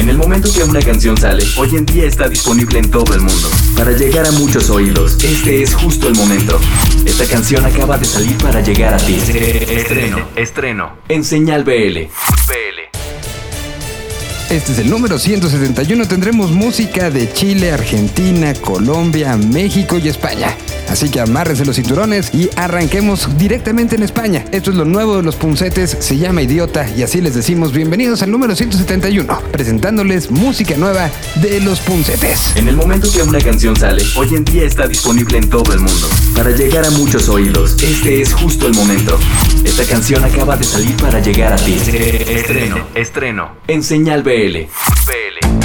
En el momento que una canción sale, hoy en día está disponible en todo el mundo. Para llegar a muchos oídos, este es justo el momento. Esta canción acaba de salir para llegar a ti. Estreno, estreno, en Señal BL. BL. Este es el número 171. Tendremos música de Chile, Argentina, Colombia, México y España. Así que amárrense los cinturones y arranquemos directamente en España. Esto es lo nuevo de los puncetes, se llama Idiota y así les decimos bienvenidos al número 171, presentándoles música nueva de los puncetes. En el momento que una canción sale, hoy en día está disponible en todo el mundo. Para llegar a muchos oídos, este es justo el momento. Esta canción acaba de salir para llegar a ti. Estreno, estreno, en Señal BL. BL. se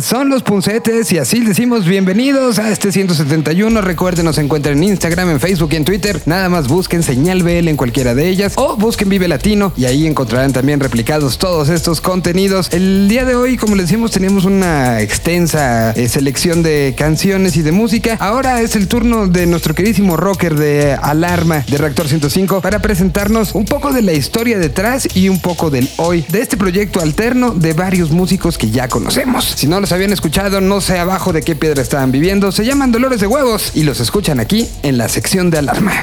son los puncetes y así decimos bienvenidos a este 171. Recuerden, nos encuentran en Instagram, en Facebook y en Twitter. Nada más busquen Señal BL en cualquiera de ellas o busquen Vive Latino y ahí encontrarán también replicados todos estos contenidos. El día de hoy, como les decimos, tenemos una extensa eh, selección de canciones y de música. Ahora es el turno de nuestro queridísimo rocker de Alarma de Reactor 105 para presentarnos un poco de la historia detrás y un poco del hoy de este proyecto alterno de varios músicos que ya conocemos. Si no los habían escuchado, no sé abajo de qué piedra estaban viviendo. Se llaman Dolores de Huevos y los escuchan aquí en la sección de alarma.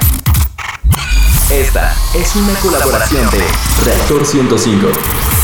Esta es una colaboración de Reactor 105 en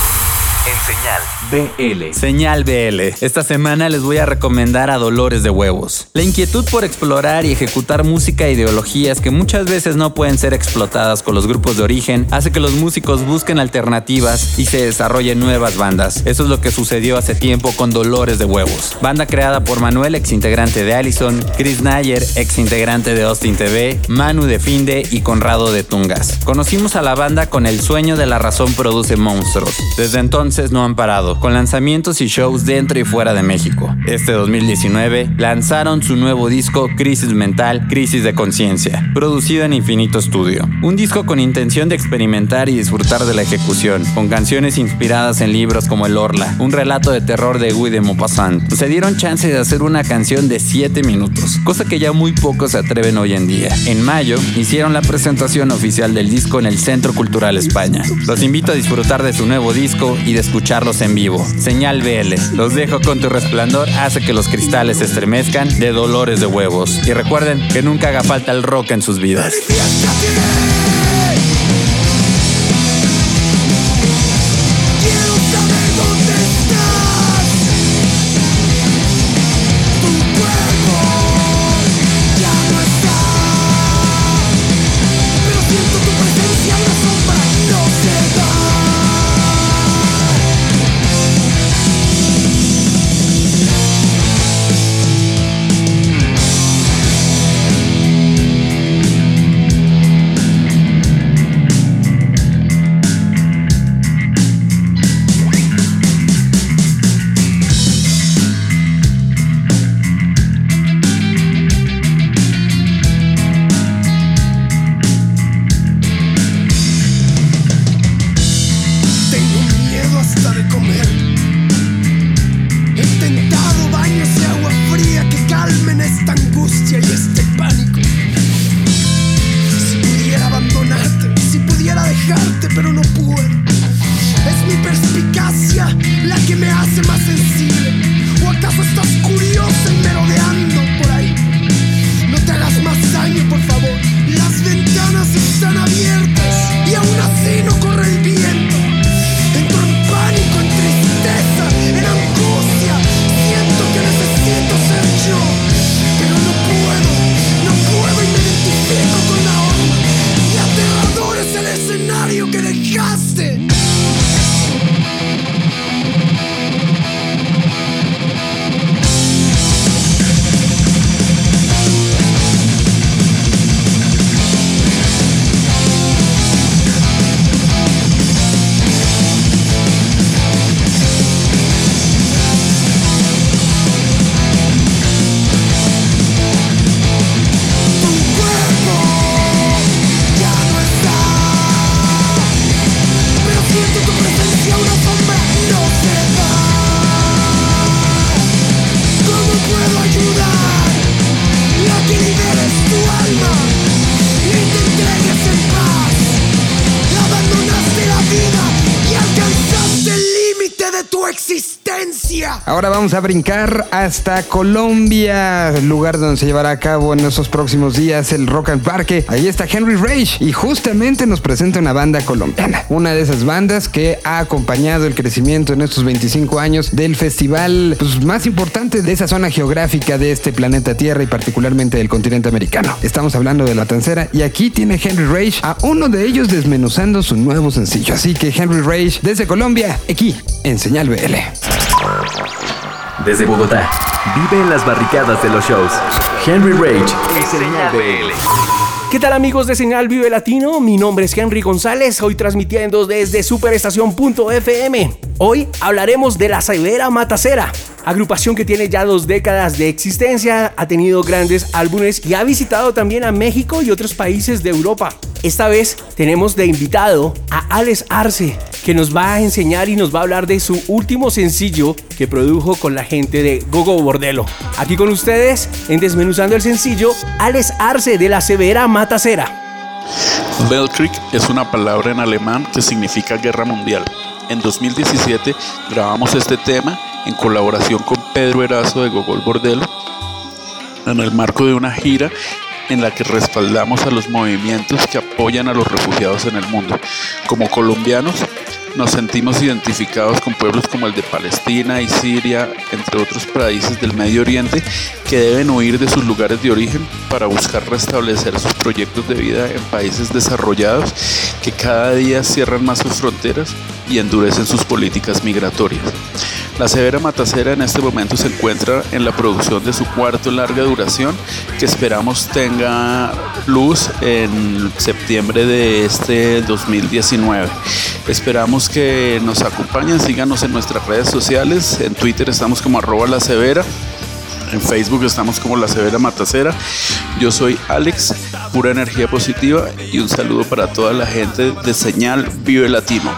señal BL. Señal BL. Esta semana les voy a recomendar a Dolores de Huevos. La inquietud por explorar y ejecutar música e ideologías que muchas veces no pueden ser explotadas con los grupos de origen hace que los músicos busquen alternativas y se desarrollen nuevas bandas. Eso es lo que sucedió hace tiempo con Dolores de Huevos. Banda creada por Manuel, ex integrante de Allison, Chris Nayer, ex integrante de Austin TV, Manu de Finde y Conrado de Tungas. Conocimos a la banda con El sueño de la razón produce monstruos. Desde entonces no han parado con lanzamientos y shows dentro y fuera de México. Este 2019 lanzaron su nuevo disco Crisis Mental, Crisis de Conciencia, producido en Infinito Studio. Un disco con intención de experimentar y disfrutar de la ejecución, con canciones inspiradas en libros como El Orla, un relato de terror de Guy de Maupassant. Se dieron chance de hacer una canción de 7 minutos, cosa que ya muy pocos se atreven hoy en día. En mayo hicieron la presentación oficial del disco en el Centro Cultural España. Los invito a disfrutar de su nuevo disco y de escucharlos en vivo Señal BL. Los dejo con tu resplandor, hace que los cristales se estremezcan de dolores de huevos. Y recuerden que nunca haga falta el rock en sus vidas. Vamos a brincar hasta Colombia, lugar donde se llevará a cabo en esos próximos días el Rock and Parque. Ahí está Henry Rage y justamente nos presenta una banda colombiana. Una de esas bandas que ha acompañado el crecimiento en estos 25 años del festival pues, más importante de esa zona geográfica de este planeta Tierra y particularmente del continente americano. Estamos hablando de La Tancera y aquí tiene Henry Rage a uno de ellos desmenuzando su nuevo sencillo. Así que Henry Rage desde Colombia, aquí en Señal BL. Desde Bogotá, vive en las barricadas de los shows. Henry Rage en Señal BL. ¿Qué tal amigos de Señal Vive Latino? Mi nombre es Henry González, hoy transmitiendo desde superestación.fm. Hoy hablaremos de la Severa Matacera, agrupación que tiene ya dos décadas de existencia, ha tenido grandes álbumes y ha visitado también a México y otros países de Europa. Esta vez tenemos de invitado a Alex Arce, que nos va a enseñar y nos va a hablar de su último sencillo que produjo con la gente de Gogo Bordelo. Aquí con ustedes, en Desmenuzando el Sencillo, Alex Arce de la Severa Matacera. Weltkrieg es una palabra en alemán que significa guerra mundial. En 2017 grabamos este tema en colaboración con Pedro Erazo de Gogol Bordelo en el marco de una gira en la que respaldamos a los movimientos que apoyan a los refugiados en el mundo. Como colombianos, nos sentimos identificados con pueblos como el de Palestina y Siria, entre otros países del Medio Oriente, que deben huir de sus lugares de origen para buscar restablecer sus proyectos de vida en países desarrollados que cada día cierran más sus fronteras y endurecen sus políticas migratorias. La Severa Matacera en este momento se encuentra en la producción de su cuarto larga duración que esperamos tenga luz en septiembre de este 2019. Esperamos que nos acompañen, síganos en nuestras redes sociales, en Twitter estamos como arroba la severa. En Facebook estamos como La Severa Matacera. Yo soy Alex, pura energía positiva y un saludo para toda la gente de Señal Vive Latino.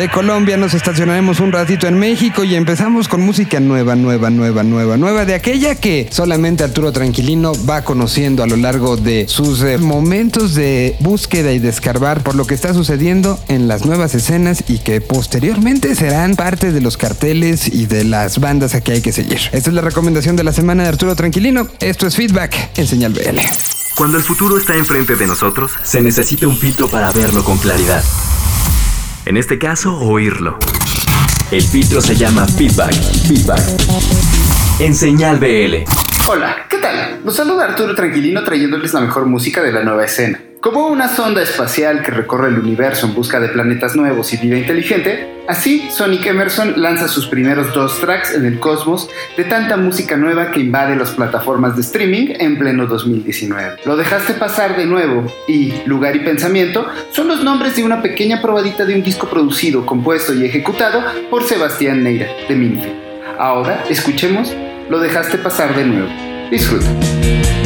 De Colombia, nos estacionaremos un ratito en México y empezamos con música nueva, nueva, nueva, nueva, nueva, de aquella que solamente Arturo Tranquilino va conociendo a lo largo de sus eh, momentos de búsqueda y de por lo que está sucediendo en las nuevas escenas y que posteriormente serán parte de los carteles y de las bandas a que hay que seguir. Esta es la recomendación de la semana de Arturo Tranquilino. Esto es Feedback en Señal BL. Cuando el futuro está enfrente de nosotros, se necesita un filtro para verlo con claridad. En este caso, oírlo. El filtro se llama feedback. Feedback. En Señal BL. Hola, ¿qué tal? Los saluda Arturo Tranquilino trayéndoles la mejor música de la nueva escena. Como una sonda espacial que recorre el universo en busca de planetas nuevos y vida inteligente, así Sonic Emerson lanza sus primeros dos tracks en el cosmos de tanta música nueva que invade las plataformas de streaming en pleno 2019. Lo dejaste pasar de nuevo y Lugar y Pensamiento son los nombres de una pequeña probadita de un disco producido, compuesto y ejecutado por Sebastián Neira de Minfe. Ahora escuchemos Lo dejaste pasar de nuevo. Disfruta.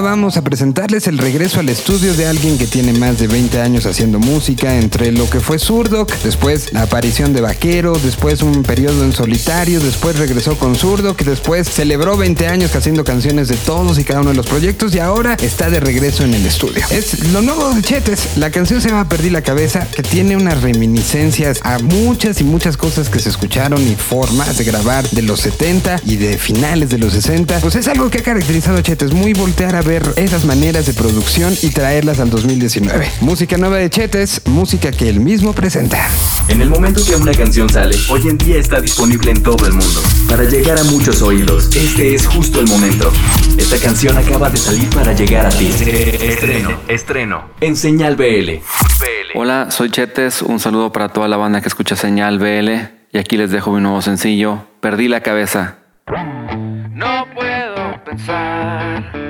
Vamos a presentarles el regreso al estudio de alguien que tiene más de 20 años haciendo música, entre lo que fue Zurdok, después la aparición de Vaquero, después un periodo en solitario, después regresó con Zurdok, después celebró 20 años haciendo canciones de todos y cada uno de los proyectos y ahora está de regreso en el estudio. Es lo nuevo de Chetes. La canción se llama Perdí la cabeza, que tiene unas reminiscencias a muchas y muchas cosas que se escucharon y formas de grabar de los 70 y de finales de los 60. Pues es algo que ha caracterizado a Chetes, muy voltear a ver esas maneras de producción y traerlas al 2019. Música nueva de Chetes, música que él mismo presenta. En el momento que una canción sale, hoy en día está disponible en todo el mundo. Para llegar a muchos oídos, este es justo el momento. Esta canción acaba de salir para llegar a ti. Estreno, estreno, en Señal BL. Hola, soy Chetes, un saludo para toda la banda que escucha Señal BL y aquí les dejo mi nuevo sencillo, Perdí la cabeza. No puedo pensar,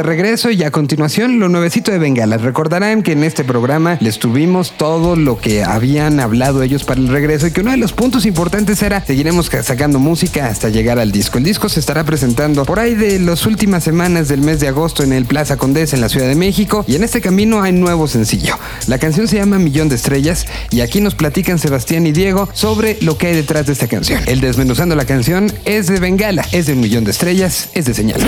de regreso y a continuación lo nuevecito de Bengalas. Recordarán que en este programa les tuvimos todo lo que habían hablado ellos para el regreso y que uno de los puntos importantes era seguiremos ca- sacando música hasta llegar al disco. El disco se estará presentando por ahí de las últimas semanas del mes de agosto en el Plaza Condés en la Ciudad de México y en este camino hay nuevo sencillo. La canción se llama Millón de Estrellas y aquí nos platican Sebastián y Diego sobre lo que hay detrás de esta canción. El desmenuzando la canción es de Bengala, es de Un Millón de Estrellas, es de Señal.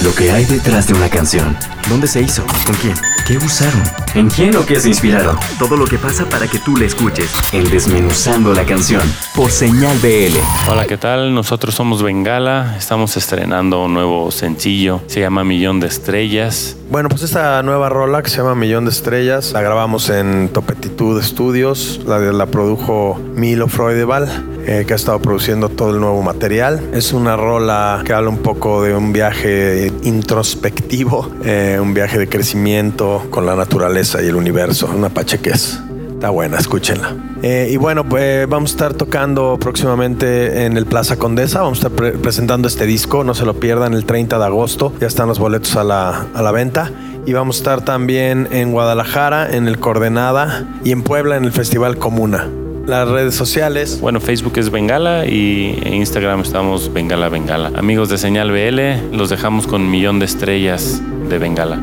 Lo que hay detrás de una canción. ¿Dónde se hizo? ¿Con quién? ¿Qué usaron? ¿En quién o qué se inspiraron? Todo lo que pasa para que tú la escuches. En Desmenuzando la canción. Por Señal BL. Hola, ¿qué tal? Nosotros somos Bengala. Estamos estrenando un nuevo sencillo. Se llama Millón de Estrellas. Bueno, pues esta nueva rola que se llama Millón de Estrellas la grabamos en Topetitud Studios. La, la produjo Milo Freudeval, eh, que ha estado produciendo todo el nuevo material. Es una rola que habla un poco de un viaje introspectivo, eh, un viaje de crecimiento con la naturaleza y el universo. Una pacheques. Está buena, escúchenla. Eh, y bueno, pues vamos a estar tocando próximamente en el Plaza Condesa. Vamos a estar pre- presentando este disco. No se lo pierdan el 30 de agosto. Ya están los boletos a la, a la venta. Y vamos a estar también en Guadalajara, en el Coordenada y en Puebla en el Festival Comuna. Las redes sociales. Bueno, Facebook es Bengala y en Instagram estamos Bengala Bengala. Amigos de Señal BL, los dejamos con Millón de Estrellas de Bengala.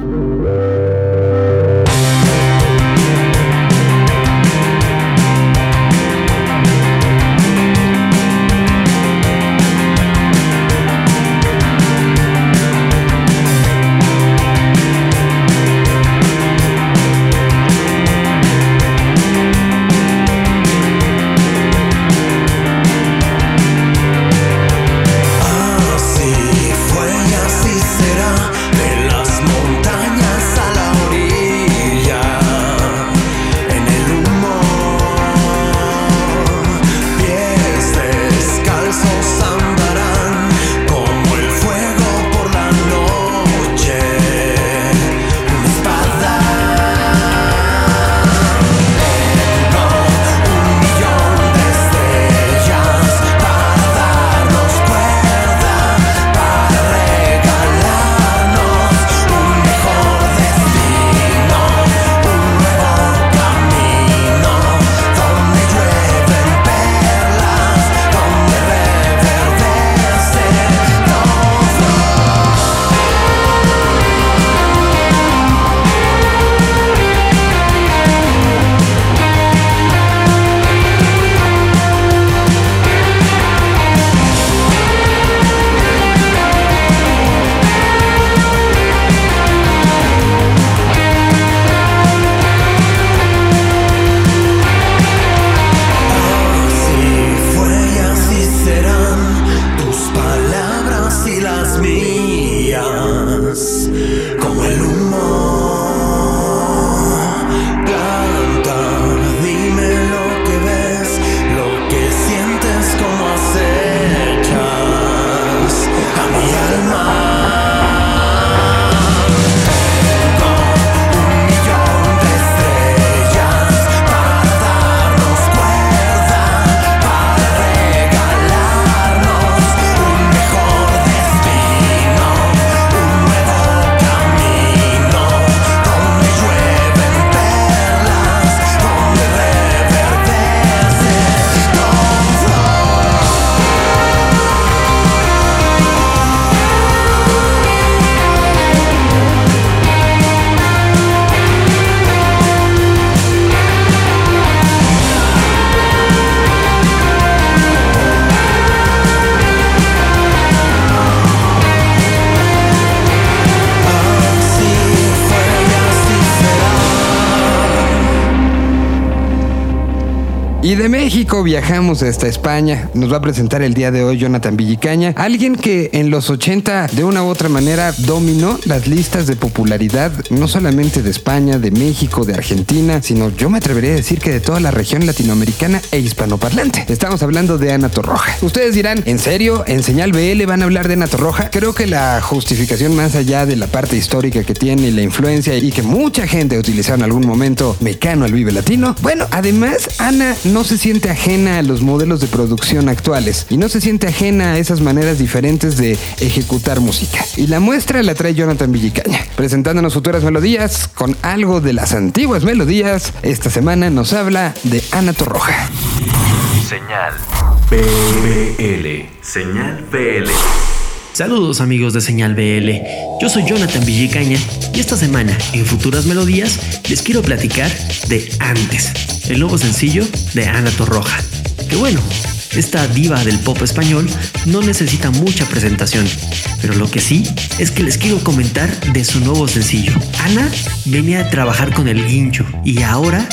Viajamos hasta España. Nos va a presentar el día de hoy Jonathan Villicaña, alguien que en los 80 de una u otra manera dominó las listas de popularidad, no solamente de España, de México, de Argentina, sino yo me atrevería a decir que de toda la región latinoamericana e hispanoparlante. Estamos hablando de Ana Torroja. Ustedes dirán, ¿en serio? ¿En señal BL van a hablar de Ana Torroja? Creo que la justificación más allá de la parte histórica que tiene y la influencia y que mucha gente ha utilizado en algún momento mecano al Vive Latino. Bueno, además, Ana no se siente ajena a los modelos de producción actuales y no se siente ajena a esas maneras diferentes de ejecutar música. Y la muestra la trae Jonathan Villicaña, presentándonos futuras melodías con algo de las antiguas melodías. Esta semana nos habla de Ana Torroja. Señal BL. Señal BL. Saludos amigos de Señal BL, yo soy Jonathan Villicaña y esta semana en Futuras Melodías les quiero platicar de Antes, el nuevo sencillo de Ana Torroja. Que bueno, Esta diva del pop español no necesita mucha presentación, pero lo que sí es que les quiero comentar de su nuevo sencillo. Ana venía a trabajar con el guincho y ahora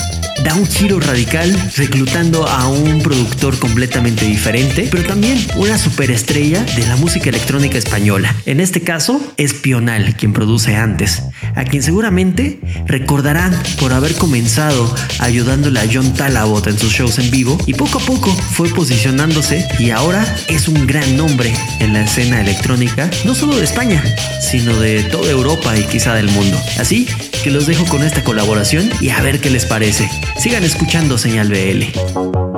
da un giro radical reclutando a un productor completamente diferente, pero también una superestrella de la música electrónica española. En este caso, es Pional quien produce antes, a quien seguramente recordarán por haber comenzado ayudándole a John Talabot en sus shows en vivo y poco a poco fue posicionándose y ahora es un gran nombre en la escena electrónica, no solo de España, sino de toda Europa y quizá del mundo. Así que los dejo con esta colaboración y a ver qué les parece. Sigan escuchando Señal BL.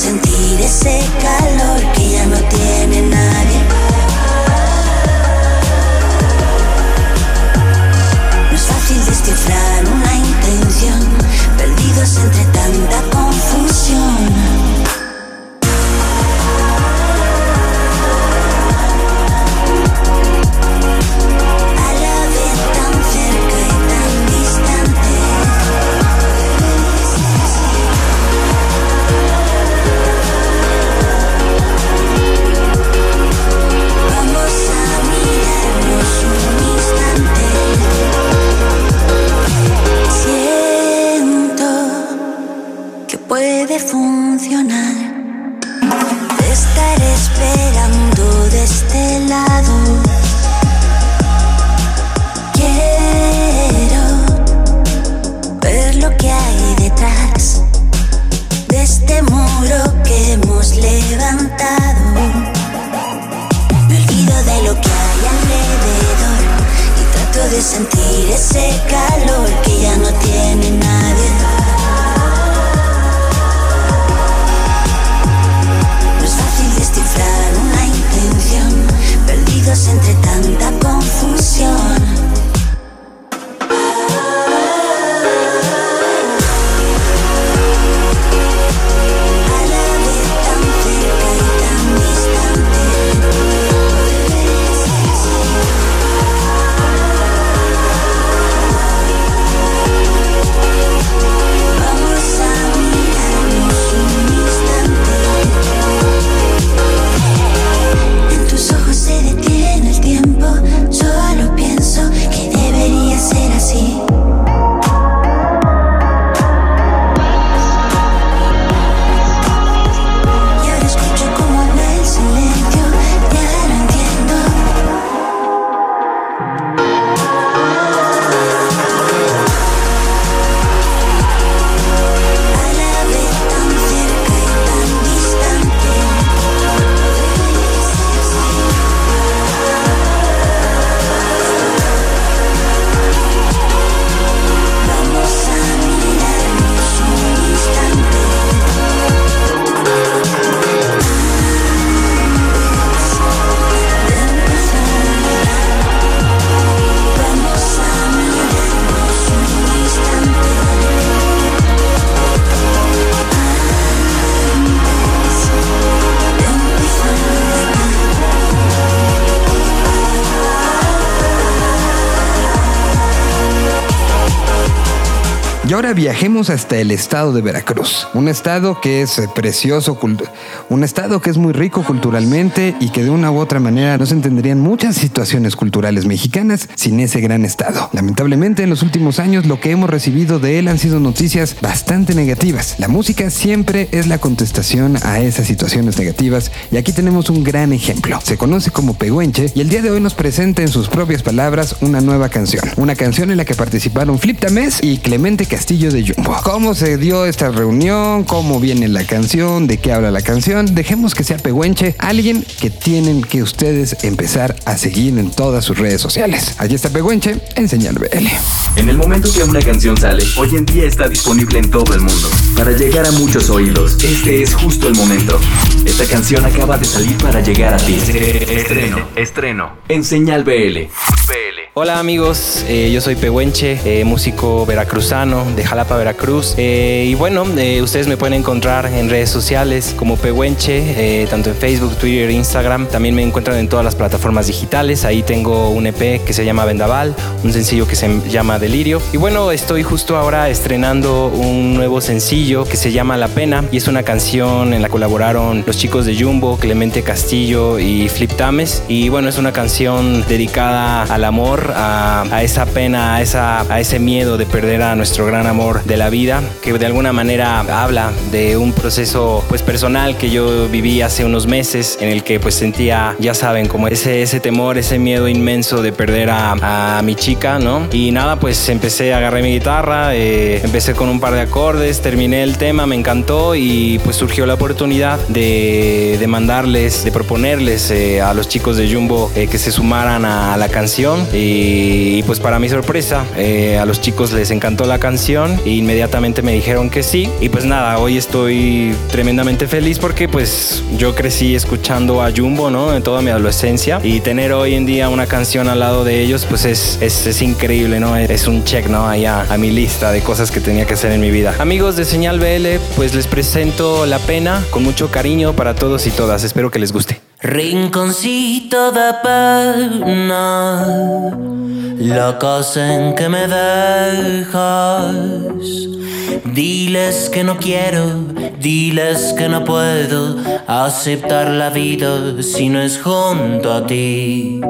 Sentir ese calor que ya no tiene nadie. No es fácil descifrar una intención, perdidos entre tanta confusión. Viajemos hasta el estado de Veracruz, un estado que es precioso, un estado que es muy rico culturalmente y que de una u otra manera no se entenderían muchas situaciones culturales mexicanas sin ese gran estado. Lamentablemente en los últimos años lo que hemos recibido de él han sido noticias bastante negativas. La música siempre es la contestación a esas situaciones negativas y aquí tenemos un gran ejemplo. Se conoce como Pehuenche y el día de hoy nos presenta en sus propias palabras una nueva canción. Una canción en la que participaron Flip Tamés y Clemente. Castillo de Jumbo. ¿Cómo se dio esta reunión? ¿Cómo viene la canción? ¿De qué habla la canción? Dejemos que sea Pehuenche, alguien que tienen que ustedes empezar a seguir en todas sus redes sociales. Allí está Pehuenche en Señal BL. En el momento que una canción sale, hoy en día está disponible en todo el mundo. Para llegar a muchos oídos, este es justo el momento. Esta canción acaba de salir para llegar a ti. Estreno, estreno, en Señal BL. Hola amigos, eh, yo soy Pehuenche, eh, músico veracruzano de Jalapa, Veracruz. Eh, y bueno, eh, ustedes me pueden encontrar en redes sociales como Pehuenche, eh, tanto en Facebook, Twitter, Instagram. También me encuentran en todas las plataformas digitales. Ahí tengo un EP que se llama Vendaval, un sencillo que se llama Delirio. Y bueno, estoy justo ahora estrenando un nuevo sencillo que se llama La Pena y es una canción en la colaboraron los chicos de Jumbo, Clemente Castillo y Flip Tames. Y bueno, es una canción dedicada al amor, a, a esa pena, a, esa, a ese miedo de perder a nuestro gran amor de la vida, que de alguna manera habla de un proceso pues personal que yo viví hace unos meses en el que pues sentía, ya saben, como ese, ese temor, ese miedo inmenso de perder a, a mi chica, ¿no? Y nada, pues empecé, agarré mi guitarra, eh, empecé con un par de acordes, terminé el tema, me encantó y pues surgió la oportunidad de, de mandarles, de proponerles eh, a los chicos de Jumbo eh, que se sumaran a la canción. Y, y, pues para mi sorpresa eh, a los chicos les encantó la canción. E inmediatamente me dijeron que sí. Y pues nada, hoy estoy tremendamente feliz porque pues yo crecí escuchando a Jumbo, ¿no? En toda mi adolescencia y tener hoy en día una canción al lado de ellos pues es, es, es increíble, ¿no? Es un check, ¿no? Allá a mi lista de cosas que tenía que hacer en mi vida. Amigos de Señal BL, pues les presento La Pena con mucho cariño para todos y todas. Espero que les guste. Rinconcito de pena, la casa en que me dejas. Diles que no quiero, diles que no puedo aceptar la vida si no es junto a ti.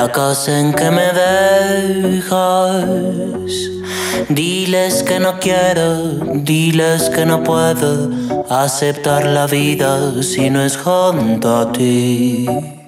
La casa en que me dejas. Diles que no quiero, diles que no puedo aceptar la vida si no es junto a ti.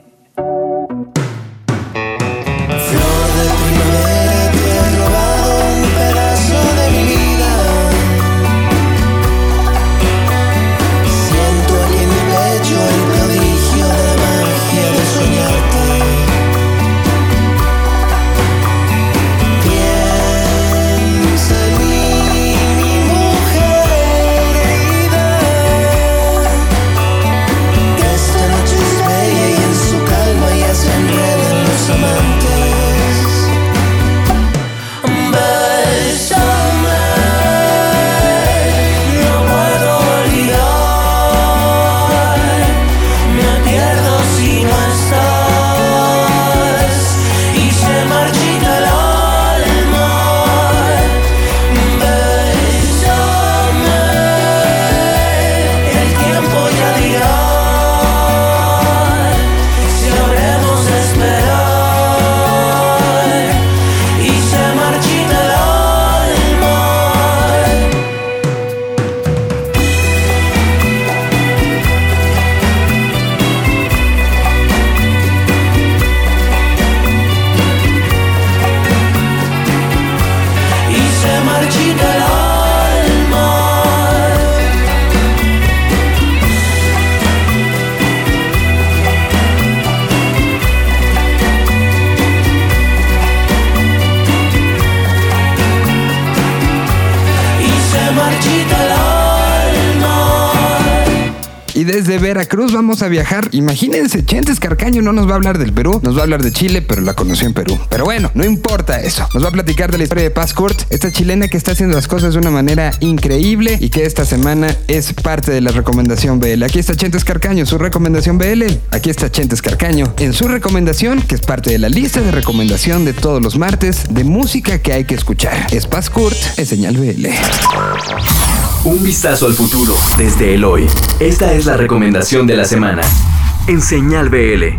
Veracruz vamos a viajar. Imagínense, Chentes Carcaño no nos va a hablar del Perú, nos va a hablar de Chile, pero la conoció en Perú. Pero bueno, no importa eso. Nos va a platicar de la historia de Paz Kurt, esta chilena que está haciendo las cosas de una manera increíble y que esta semana es parte de la recomendación BL. Aquí está Chentes Carcaño, su recomendación BL. Aquí está Chentes Carcaño en su recomendación, que es parte de la lista de recomendación de todos los martes de música que hay que escuchar. Es Paz señal BL. Un vistazo al futuro desde el hoy. Esta es la recomendación de la semana. En Señal BL.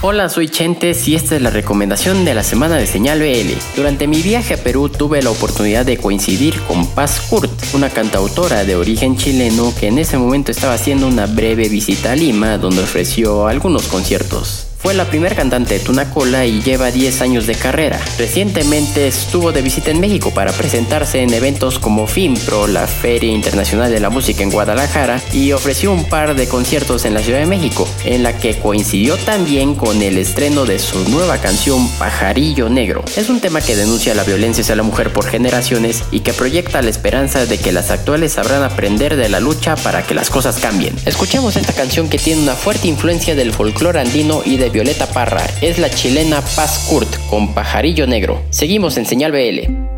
Hola, soy Chentes y esta es la recomendación de la semana de Señal BL. Durante mi viaje a Perú tuve la oportunidad de coincidir con Paz Kurt, una cantautora de origen chileno que en ese momento estaba haciendo una breve visita a Lima donde ofreció algunos conciertos. Fue la primera cantante de Tunacola y lleva 10 años de carrera. Recientemente estuvo de visita en México para presentarse en eventos como FIMPRO, la Feria Internacional de la Música en Guadalajara, y ofreció un par de conciertos en la Ciudad de México, en la que coincidió también con el estreno de su nueva canción Pajarillo Negro. Es un tema que denuncia la violencia hacia la mujer por generaciones y que proyecta la esperanza de que las actuales sabrán aprender de la lucha para que las cosas cambien. Escuchemos esta canción que tiene una fuerte influencia del folclore andino y de Violeta Parra. Es la chilena Paz Kurt con Pajarillo Negro. Seguimos en Señal BL.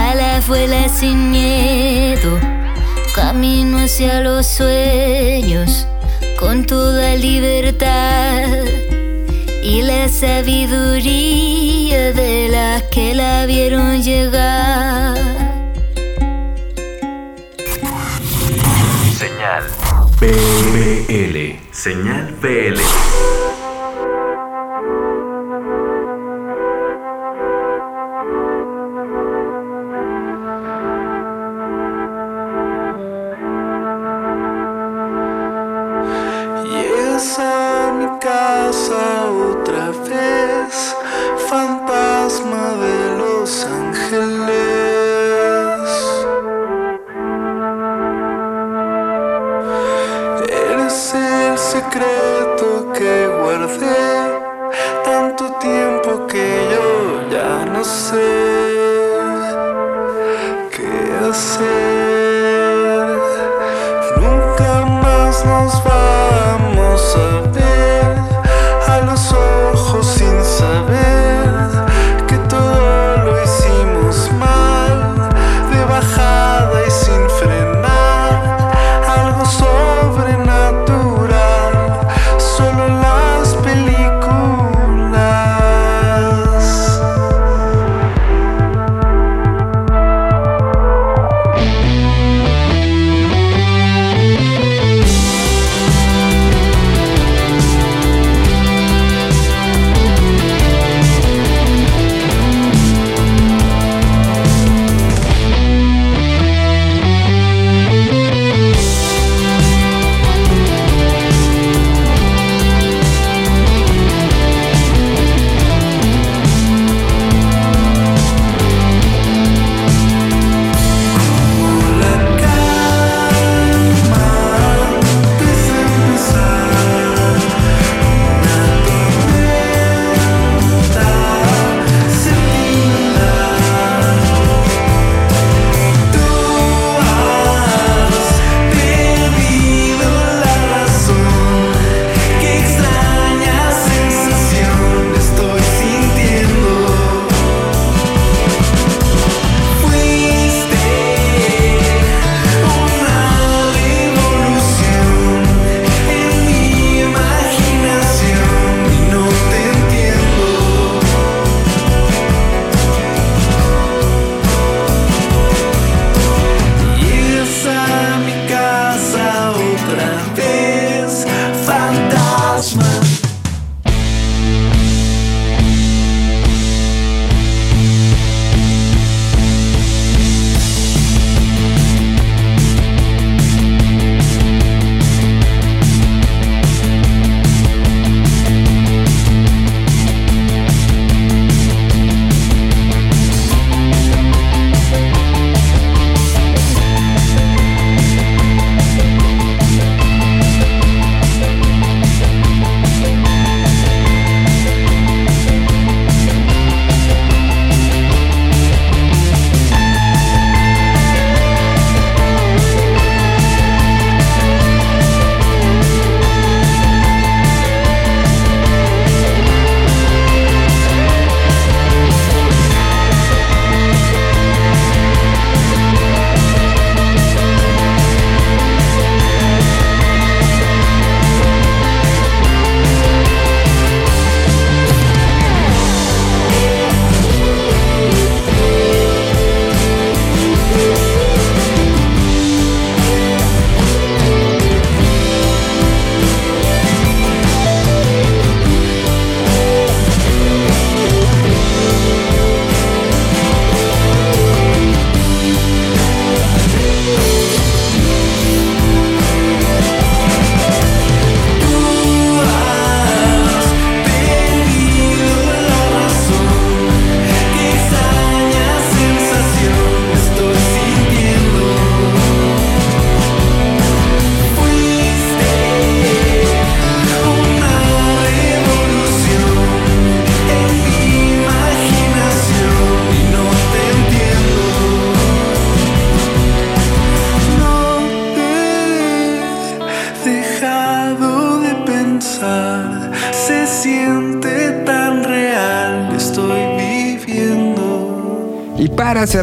Vuela, vuela sin miedo, camino hacia los sueños con toda libertad y la sabiduría de las que la vieron llegar. Señal BL, señal BL.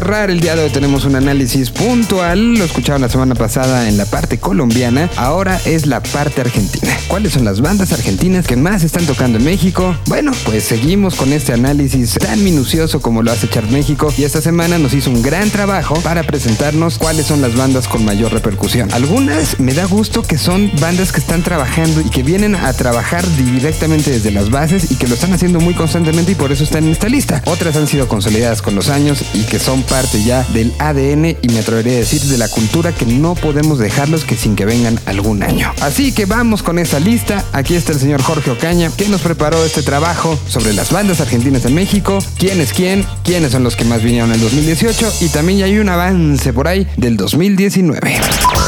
El día de hoy tenemos un análisis puntual, lo escucharon la semana pasada en la parte colombiana, ahora es la parte argentina. ¿Cuáles son las bandas argentinas que más están tocando en México? Bueno, pues seguimos con este análisis tan minucioso como lo hace Chart México y esta semana nos hizo un gran trabajo para presentarnos cuáles son las bandas con mayor repercusión. Algunas me da gusto que son bandas que están trabajando y que vienen a trabajar directamente desde las bases que lo están haciendo muy constantemente y por eso están en esta lista. Otras han sido consolidadas con los años y que son parte ya del ADN y me atrevería a decir de la cultura que no podemos dejarlos que sin que vengan algún año. Así que vamos con esta lista. Aquí está el señor Jorge Ocaña que nos preparó este trabajo sobre las bandas argentinas en México, quién es quién, quiénes son los que más vinieron en el 2018 y también ya hay un avance por ahí del 2019.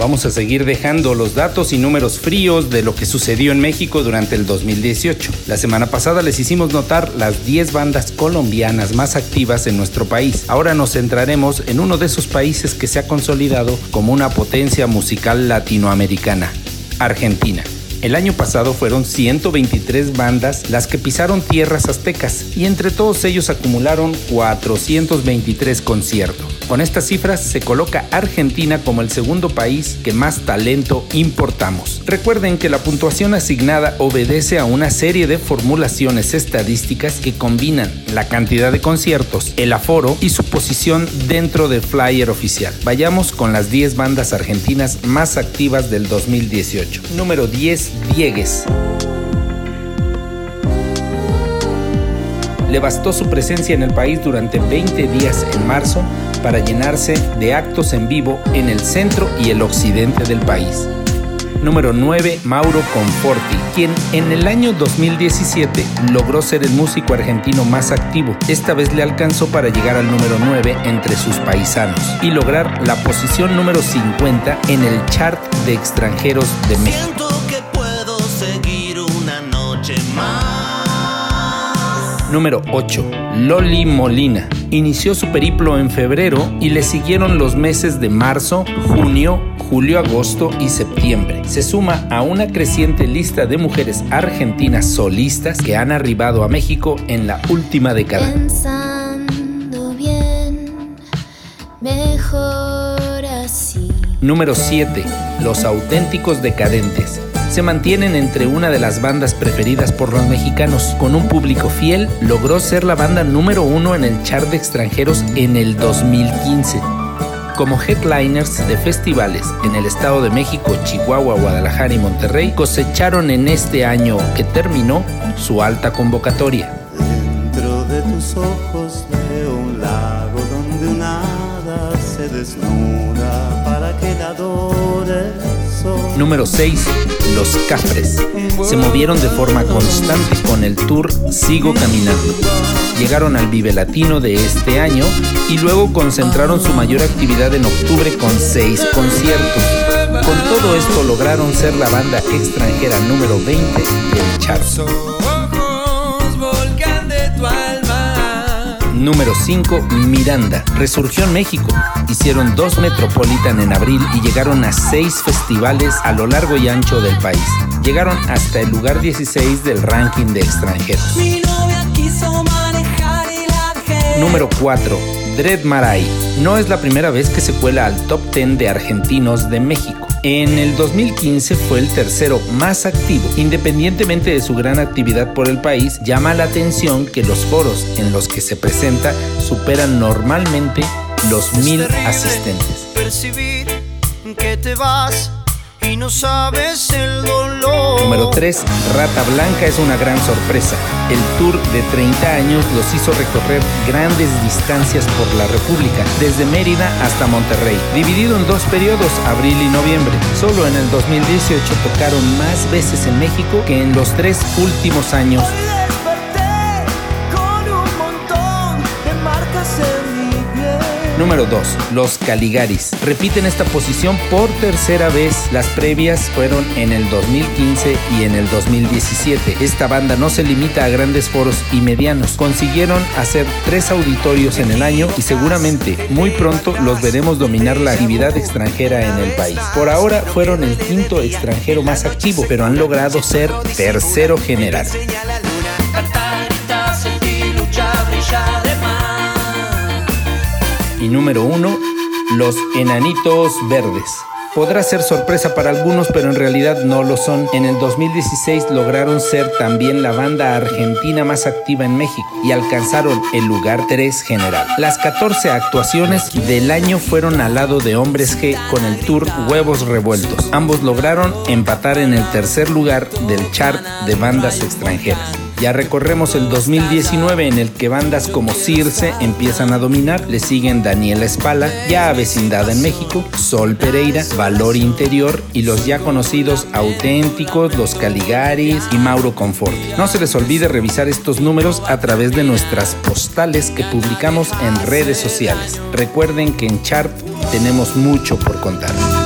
Vamos a seguir dejando los datos y números fríos de lo que sucedió en México durante el 2018. La semana pasada les hicimos notar las 10 bandas colombianas más activas en nuestro país. Ahora nos centraremos en uno de esos países que se ha consolidado como una potencia musical latinoamericana, Argentina. El año pasado fueron 123 bandas las que pisaron tierras aztecas y entre todos ellos acumularon 423 conciertos. Con estas cifras se coloca Argentina como el segundo país que más talento importamos. Recuerden que la puntuación asignada obedece a una serie de formulaciones estadísticas que combinan la cantidad de conciertos, el aforo y su posición dentro del flyer oficial. Vayamos con las 10 bandas argentinas más activas del 2018. Número 10, Diegues. Le bastó su presencia en el país durante 20 días en marzo para llenarse de actos en vivo en el centro y el occidente del país. Número 9, Mauro Conforti, quien en el año 2017 logró ser el músico argentino más activo. Esta vez le alcanzó para llegar al número 9 entre sus paisanos y lograr la posición número 50 en el chart de extranjeros de México. Número 8. Loli Molina. Inició su periplo en febrero y le siguieron los meses de marzo, junio, julio, agosto y septiembre. Se suma a una creciente lista de mujeres argentinas solistas que han arribado a México en la última década. Pensando bien, mejor así. Número 7. Los auténticos decadentes. Se mantienen entre una de las bandas preferidas por los mexicanos. Con un público fiel, logró ser la banda número uno en el chart de extranjeros en el 2015. Como headliners de festivales en el Estado de México, Chihuahua, Guadalajara y Monterrey, cosecharon en este año que terminó su alta convocatoria. Dentro de tus ojos Número 6. Los Cafres. Se movieron de forma constante con el tour Sigo Caminando. Llegaron al Vive Latino de este año y luego concentraron su mayor actividad en octubre con seis conciertos. Con todo esto lograron ser la banda extranjera número 20 del chart. Número 5, Miranda. Resurgió en México. Hicieron dos Metropolitan en abril y llegaron a seis festivales a lo largo y ancho del país. Llegaron hasta el lugar 16 del ranking de extranjeros. Mi novia quiso manejar y. Número 4. Dread Marai. No es la primera vez que se cuela al top 10 de argentinos de México. En el 2015 fue el tercero más activo. Independientemente de su gran actividad por el país, llama la atención que los foros en los que se presenta superan normalmente los mil asistentes. Y no sabes el dolor. Número 3. Rata Blanca es una gran sorpresa. El tour de 30 años los hizo recorrer grandes distancias por la República, desde Mérida hasta Monterrey, dividido en dos periodos, abril y noviembre. Solo en el 2018 tocaron más veces en México que en los tres últimos años. Número 2. Los Caligaris. Repiten esta posición por tercera vez. Las previas fueron en el 2015 y en el 2017. Esta banda no se limita a grandes foros y medianos. Consiguieron hacer tres auditorios en el año y seguramente muy pronto los veremos dominar la actividad extranjera en el país. Por ahora fueron el quinto extranjero más activo, pero han logrado ser tercero general. Y número uno, los enanitos verdes. Podrá ser sorpresa para algunos, pero en realidad no lo son. En el 2016 lograron ser también la banda argentina más activa en México y alcanzaron el lugar 3 general. Las 14 actuaciones del año fueron al lado de Hombres G con el tour Huevos Revueltos. Ambos lograron empatar en el tercer lugar del chart de bandas extranjeras. Ya recorremos el 2019 en el que bandas como Circe empiezan a dominar, le siguen Daniela Espala, ya avecindada en México, Sol Pereira, Valor Interior y los ya conocidos Auténticos, Los Caligaris y Mauro Confort. No se les olvide revisar estos números a través de nuestras postales que publicamos en redes sociales. Recuerden que en Chart tenemos mucho por contar.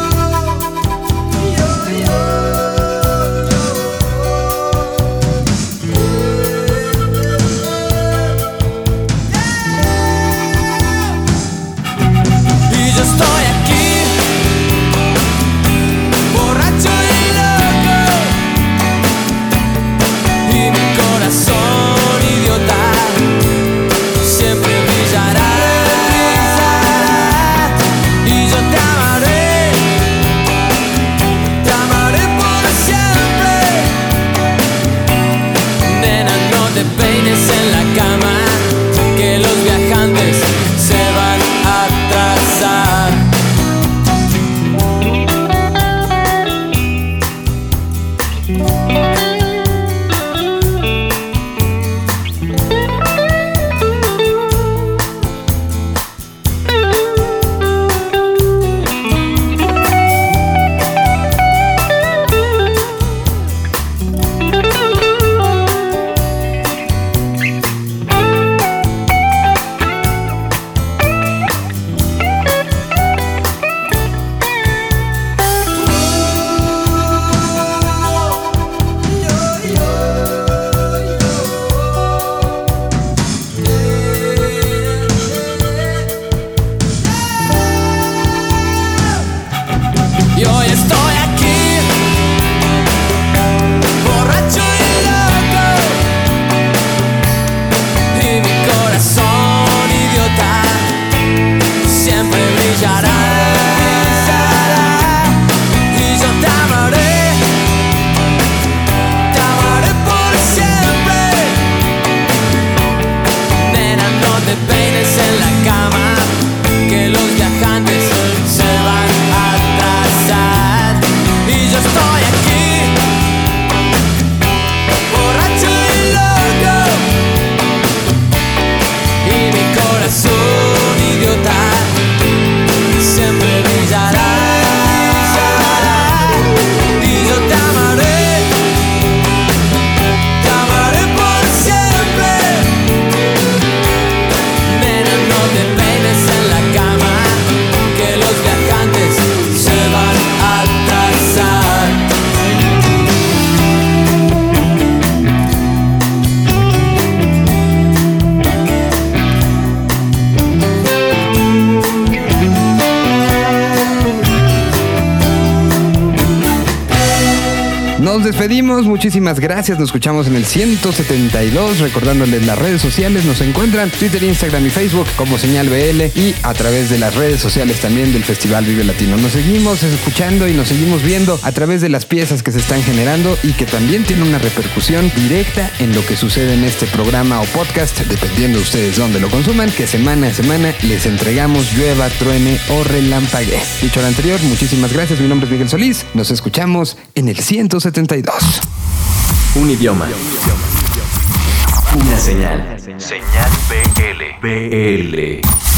Muchísimas gracias. Nos escuchamos en el 172. Recordándoles las redes sociales, nos encuentran Twitter, Instagram y Facebook como Señal BL y a través de las redes sociales también del Festival Vive Latino. Nos seguimos escuchando y nos seguimos viendo a través de las piezas que se están generando y que también tienen una repercusión directa en lo que sucede en este programa o podcast, dependiendo de ustedes dónde lo consuman, que semana a semana les entregamos llueva, truene o relampague. Dicho lo anterior, muchísimas gracias. Mi nombre es Miguel Solís. Nos escuchamos en el 172. Un idioma. Una señal. Señal BL. BL.